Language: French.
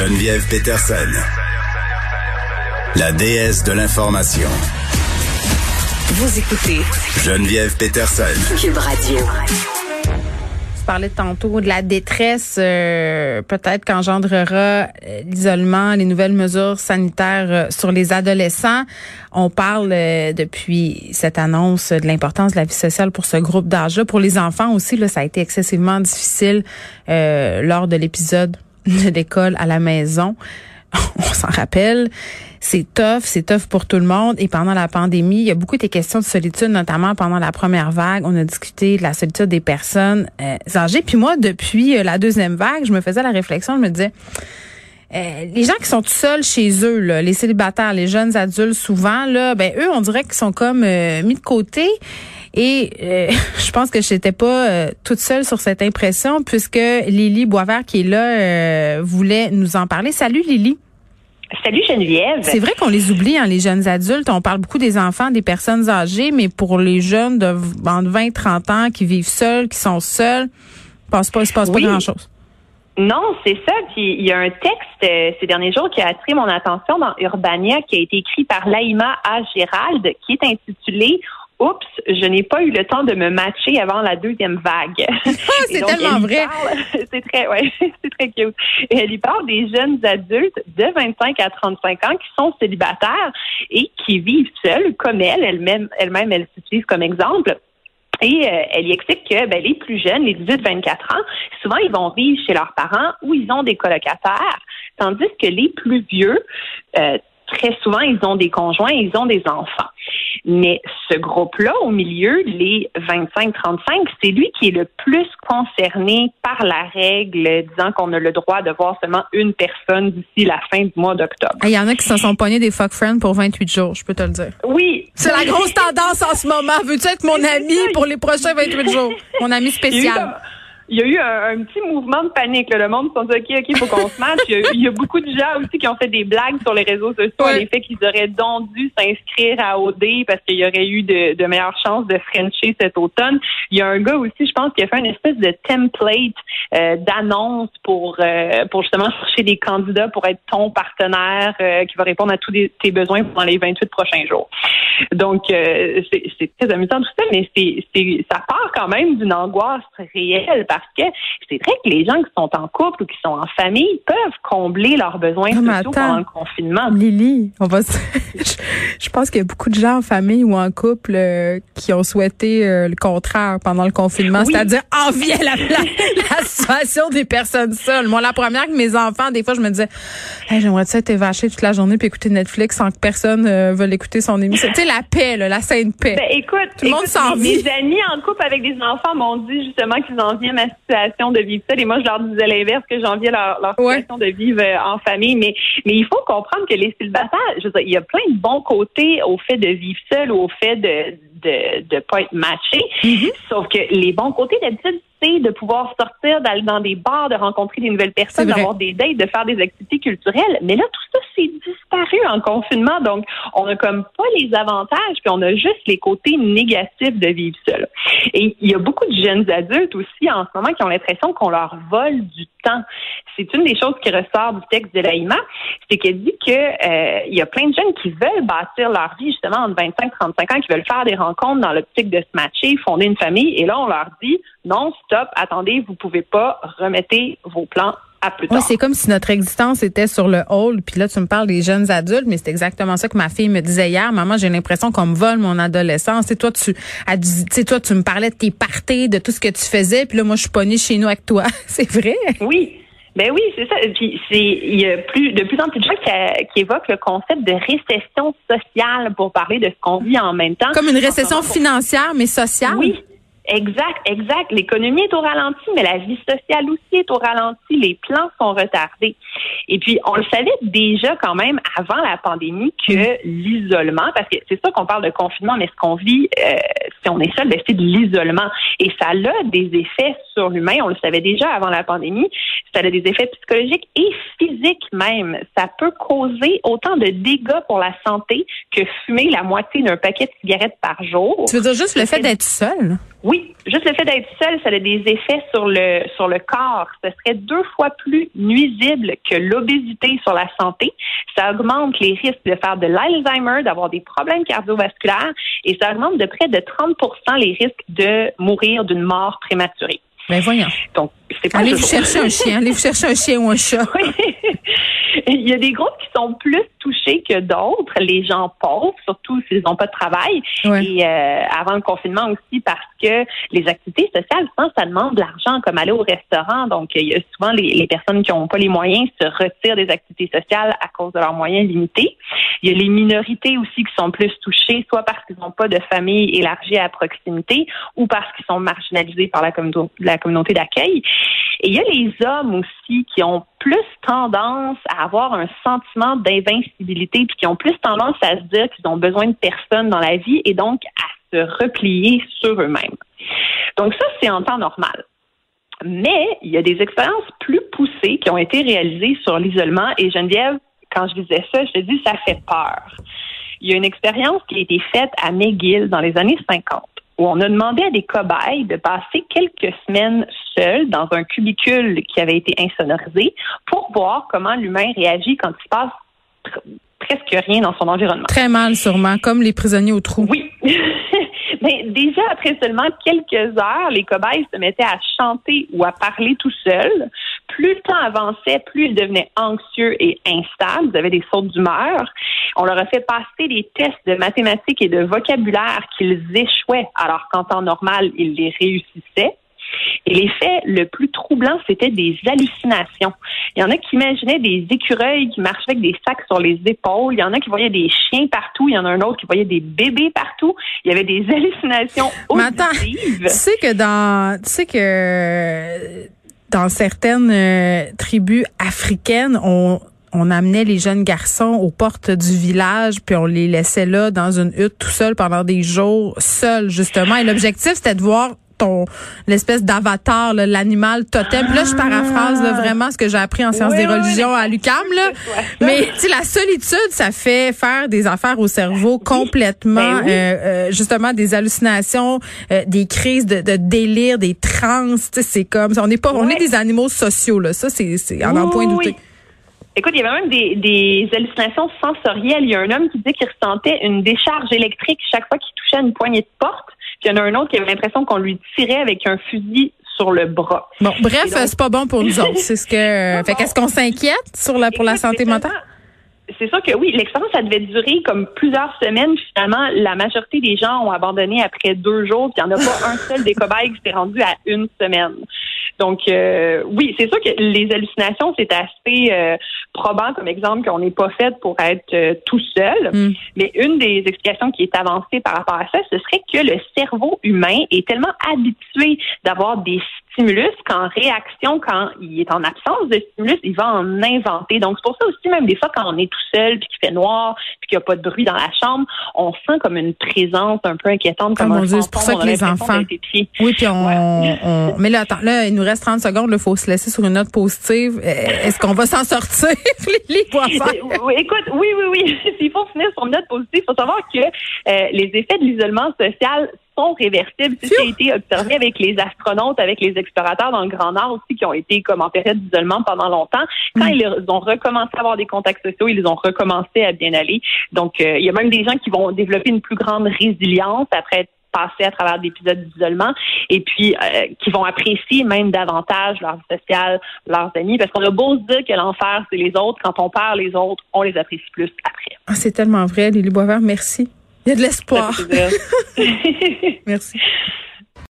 Geneviève Peterson, la déesse de l'information. Vous écoutez Geneviève Peterson. Cube Radio. Tu parlais tantôt de la détresse, euh, peut-être qu'engendrera euh, l'isolement, les nouvelles mesures sanitaires euh, sur les adolescents. On parle euh, depuis cette annonce de l'importance de la vie sociale pour ce groupe d'âge-là. Pour les enfants aussi, là, ça a été excessivement difficile euh, lors de l'épisode de l'école à la maison. On s'en rappelle. C'est tough, c'est tough pour tout le monde. Et pendant la pandémie, il y a beaucoup des questions de solitude, notamment pendant la première vague. On a discuté de la solitude des personnes euh, âgées. Puis moi, depuis euh, la deuxième vague, je me faisais la réflexion, je me disais, euh, les gens qui sont tout seuls chez eux, les célibataires, les jeunes adultes, souvent, ben eux, on dirait qu'ils sont comme mis de côté. Et euh, je pense que j'étais pas euh, toute seule sur cette impression, puisque Lily Boisvert, qui est là, euh, voulait nous en parler. Salut Lily. Salut Geneviève. C'est vrai qu'on les oublie, hein, les jeunes adultes. On parle beaucoup des enfants, des personnes âgées, mais pour les jeunes de entre 20 et 30 ans qui vivent seuls, qui sont seuls, il passe pas, il se passe Oui. pas grand-chose. Non, c'est ça. Puis il y a un texte euh, ces derniers jours qui a attiré mon attention dans Urbania qui a été écrit par Laïma A. Gérald qui est intitulé Oups, je n'ai pas eu le temps de me matcher avant la deuxième vague. c'est Et donc, tellement vrai. C'est très, ouais, c'est très cute. Et elle y parle des jeunes adultes de 25 à 35 ans qui sont célibataires et qui vivent seuls, comme elle, elle-même, elle-même, elle s'utilise comme exemple. Et euh, elle y explique que ben, les plus jeunes, les 18-24 ans, souvent ils vont vivre chez leurs parents ou ils ont des colocataires, tandis que les plus vieux, euh, très souvent, ils ont des conjoints, ils ont des enfants. Mais ce groupe-là, au milieu, les 25-35, c'est lui qui est le plus concerné par la règle disant qu'on a le droit de voir seulement une personne d'ici la fin du mois d'octobre. Il y en a qui se sont pognés des fuck friends pour 28 jours, je peux te le dire. Oui. C'est la grosse tendance en ce moment. Veux-tu être mon ami pour les prochains 28 jours? Mon ami spécial. Il y a eu un, un petit mouvement de panique. là. Le monde se dit OK, OK, faut qu'on se matche. Il y, a, il y a beaucoup de gens aussi qui ont fait des blagues sur les réseaux sociaux à Ouais. l'effet qu'ils auraient donc dû s'inscrire à OD parce qu'il y aurait eu de, de meilleures chances de Frencher cet automne. Il y a un gars aussi, je pense, qui a fait une espèce de template euh, d'annonce pour euh, pour justement chercher des candidats pour être ton partenaire euh, qui va répondre à tous tes besoins pendant les 28 prochains jours. Donc, euh, c'est très amusant tout ça, mais c'est c'est- ça part quand même d'une angoisse réelle parce que c'est vrai que les gens qui sont en couple ou qui sont en famille peuvent combler leurs besoins Non, mais sociaux attends. pendant le confinement. Lily, on va se... je, pense qu'il y a beaucoup de gens en famille ou en couple euh, qui ont souhaité euh, le contraire pendant le confinement, Oui. c'est-à-dire envier la, la, la situation des personnes seules. Moi, la première que mes enfants, des fois, je me disais, hey, j'aimerais ça être vaché toute la journée puis écouter Netflix sans que personne euh, veuille écouter son émission. tu sais, la paix, là, la sainte paix. Ben, écoute, Tout le monde écoute, s'envie. mes, mes amis en couple avec des enfants m'ont dit justement qu'ils enviaient ma situation de vivre seule et moi je leur disais l'inverse que j'enviais leur, leur Ouais. situation de vivre euh, en famille mais mais il faut comprendre que les célibataires je veux dire, il y a plein de bons côtés au fait de vivre seul ou au fait de de de pas être matché Mm-hmm. sauf que les bons côtés d'habitude c'est de pouvoir sortir d'aller dans des bars de rencontrer des nouvelles personnes d'avoir des dates de faire des activités culturelles. Mais là tout ça c'est disparu en confinement. Donc on a comme pas les avantages puis on a juste les côtés négatifs de vivre seul et il y a beaucoup de jeunes adultes aussi en ce moment qui ont l'impression qu'on leur vole du temps. C'est une des choses qui ressort du texte de l'AIMA, c'est qu'elle dit que euh, y a plein de jeunes qui veulent bâtir leur vie justement entre 25 et 35 ans, qui veulent faire des rencontres dans l'optique de se matcher, fonder une famille. Et là, on leur dit non, stop, attendez, vous pouvez pas, remettez vos plans à plus tard. C'est comme si notre existence était sur le hall. Puis là, tu me parles des jeunes adultes, mais c'est exactement ça que ma fille me disait hier. Maman, j'ai l'impression qu'on me vole mon adolescence. Et toi, tu sais, toi, tu me parlais de tes parties, de tout ce que tu faisais. Puis là, moi, je suis pognée chez nous avec toi. c'est vrai? Oui. Ben oui, c'est ça. Puis c'est il y a plus de plus en plus de gens qui, qui évoquent le concept de récession sociale pour parler de ce qu'on vit en même temps. Comme une récession financière, mais sociale. Oui. Exact, exact. L'économie est au ralenti, mais la vie sociale aussi est au ralenti. Les plans sont retardés. Et puis, on le savait déjà quand même avant la pandémie que l'isolement, parce que c'est ça qu'on parle de confinement, mais ce qu'on vit, euh, si on est seul, ben, c'est de l'isolement. Et ça a des effets sur l'humain. On le savait déjà avant la pandémie. Ça a des effets psychologiques et physiques même. Ça peut causer autant de dégâts pour la santé que fumer la moitié d'un paquet de cigarettes par jour. Tu veux dire juste le fait d'être seul? Oui, juste le fait d'être seul, ça a des effets sur le sur le corps. Ce serait deux fois plus nuisible que l'obésité sur la santé. Ça augmente les risques de faire de l'Alzheimer, d'avoir des problèmes cardiovasculaires et ça augmente de près de 30 les risques de mourir d'une mort prématurée. Ben voyons. Donc, c'est pas Allez vous chercher un chien, allez vous chercher un chien ou un chat. Oui. Il y a des groupes qui sont plus touchés que d'autres, les gens pauvres, surtout s'ils n'ont pas de travail. Ouais. Et euh, avant le confinement aussi, parce que les activités sociales, souvent, ça demande de l'argent, comme aller au restaurant. Donc, il y a souvent les, les personnes qui n'ont pas les moyens se retirent des activités sociales à cause de leurs moyens limités. Il y a les minorités aussi qui sont plus touchées, soit parce qu'ils n'ont pas de famille élargie à proximité ou parce qu'ils sont marginalisés par la, communauté- la communauté d'accueil. Et il y a les hommes aussi qui ont plus tendance à avoir un sentiment d'invincibilité, puis qui ont plus tendance à se dire qu'ils ont besoin de personne dans la vie et donc à se replier sur eux-mêmes. Donc ça, c'est en temps normal. Mais il y a des expériences plus poussées qui ont été réalisées sur l'isolement. Et Geneviève, quand je disais ça, je te dis, ça fait peur. Il y a une expérience qui a été faite à McGill dans les années 50 où on a demandé à des cobayes de passer quelques semaines seuls dans un cubicule qui avait été insonorisé pour voir comment l'humain réagit quand il se passe presque rien dans son environnement. Très mal sûrement, comme les prisonniers au trou. Oui. Mais déjà, après seulement quelques heures, les cobayes se mettaient à chanter ou à parler tout seuls. Plus le temps avançait, plus ils devenaient anxieux et instables. Ils avaient des sautes d'humeur. On leur a fait passer des tests de mathématiques et de vocabulaire qu'ils échouaient, alors qu'en temps normal, ils les réussissaient. Et l'effet le plus troublant, c'était des hallucinations. Il y en a qui imaginaient des écureuils qui marchaient avec des sacs sur les épaules. Il y en a qui voyaient des chiens partout. Il y en a un autre qui voyait des bébés partout. Il y avait des hallucinations Mais attends, auditives. Tu sais que dans, tu sais que dans certaines euh, tribus africaines, on on amenait les jeunes garçons aux portes du village, puis on les laissait là dans une hutte tout seul pendant des jours, seuls justement. Et l'objectif c'était de voir ton l'espèce d'avatar, l'animal totem. Puis là, je paraphrase là, vraiment ce que j'ai appris en sciences Oui, des oui, religions oui, à l'UCAM. Mais tu sais, la solitude, ça fait faire des affaires au cerveau complètement, Ben euh, euh, justement des hallucinations, euh, des crises de, de délire, des trans. Tu sais, c'est comme ça. On n'est pas, on est des animaux sociaux là. Ça, c'est en en point douter. Écoute, il y avait même des, des hallucinations sensorielles. Il y a un homme qui disait qu'il ressentait une décharge électrique chaque fois qu'il touchait une poignée de porte. Puis il y en a un autre qui avait l'impression qu'on lui tirait avec un fusil sur le bras. Bon, bref, c'est pas bon pour nous autres. C'est ce que. fait qu'est-ce qu'on s'inquiète sur la pour la santé mentale? C'est sûr que oui, l'expérience, ça devait durer comme plusieurs semaines. Finalement, la majorité des gens ont abandonné après deux jours, puis il n'y en a pas un seul des cobayes qui s'est rendu à une semaine. Donc, euh, oui, c'est sûr que les hallucinations, c'est assez euh, probant comme exemple qu'on n'est pas fait pour être euh, tout seul. Mm. Mais une des explications qui est avancée par rapport à ça, ce serait que le cerveau humain est tellement habitué d'avoir des stimulus qu'en réaction, quand il est en absence de stimulus, il va en inventer. Donc, c'est pour ça aussi, même des fois, quand on est tout seul, puis qu'il fait noir, puis qu'il n'y a pas de bruit dans la chambre, on sent comme une présence un peu inquiétante, comme mon un Dieu, c'est pour ça que les enfants-. Oui, puis on, Ouais. on- Mais là, attends, là, il nous reste 30 secondes. Il faut se laisser sur une note positive. Euh, Est-ce qu'on va s'en sortir, Lily? Euh, oui, écoute, oui, oui, oui. S'il faut finir sur une note positive, il faut savoir que euh, les effets de l'isolement social sont réversibles. C'est ce qui a été observé avec les astronautes, avec les explorateurs dans le Grand Nord aussi, qui ont été comme en période d'isolement pendant longtemps. Quand Mm. ils ont recommencé à avoir des contacts sociaux, ils ont recommencé à bien aller. Donc, euh, il y a même des gens qui vont développer une plus grande résilience après être passés à travers des épisodes d'isolement et puis euh, qui vont apprécier même davantage leur vie sociale, leurs amis, parce qu'on a beau se dire que l'enfer, c'est les autres, quand on perd les autres, on les apprécie plus après. Ah, c'est tellement vrai, Lily Boisvert. Merci. Il y a de l'espoir. Merci.